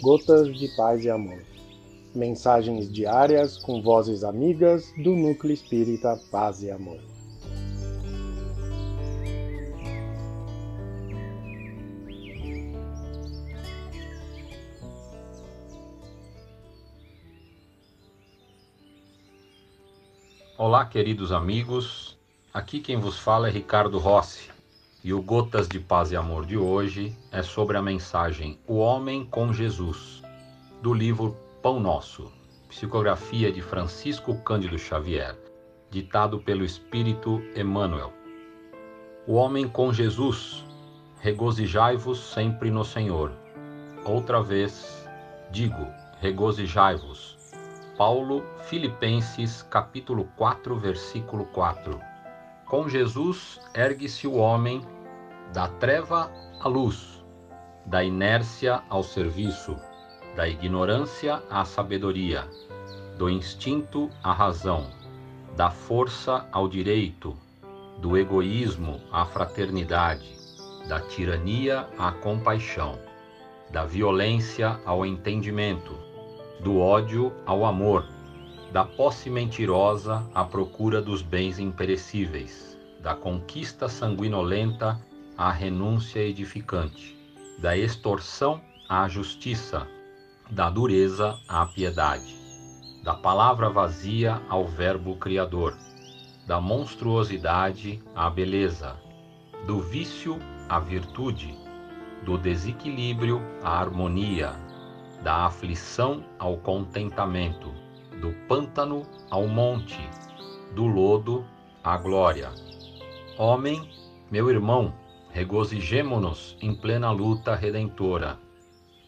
Gotas de Paz e Amor. Mensagens diárias com vozes amigas do Núcleo Espírita Paz e Amor. Olá, queridos amigos. Aqui quem vos fala é Ricardo Rossi. E o Gotas de Paz e Amor de hoje é sobre a mensagem O Homem com Jesus, do livro Pão Nosso, psicografia de Francisco Cândido Xavier, ditado pelo Espírito Emmanuel. O Homem com Jesus, regozijai-vos sempre no Senhor. Outra vez, digo, regozijai-vos. Paulo, Filipenses, capítulo 4, versículo 4. Com Jesus ergue-se o homem da treva à luz, da inércia ao serviço, da ignorância à sabedoria, do instinto à razão, da força ao direito, do egoísmo à fraternidade, da tirania à compaixão, da violência ao entendimento, do ódio ao amor da posse mentirosa à procura dos bens imperecíveis, da conquista sanguinolenta à renúncia edificante, da extorsão à justiça, da dureza à piedade, da palavra vazia ao Verbo Criador, da monstruosidade à beleza, do vício à virtude, do desequilíbrio à harmonia, da aflição ao contentamento do pântano ao monte, do lodo à glória. Homem, meu irmão, regozijemo-nos em plena luta redentora.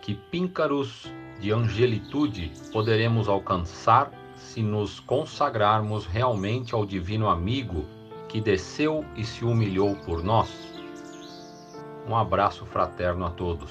Que píncaros de angelitude poderemos alcançar se nos consagrarmos realmente ao Divino Amigo que desceu e se humilhou por nós? Um abraço fraterno a todos.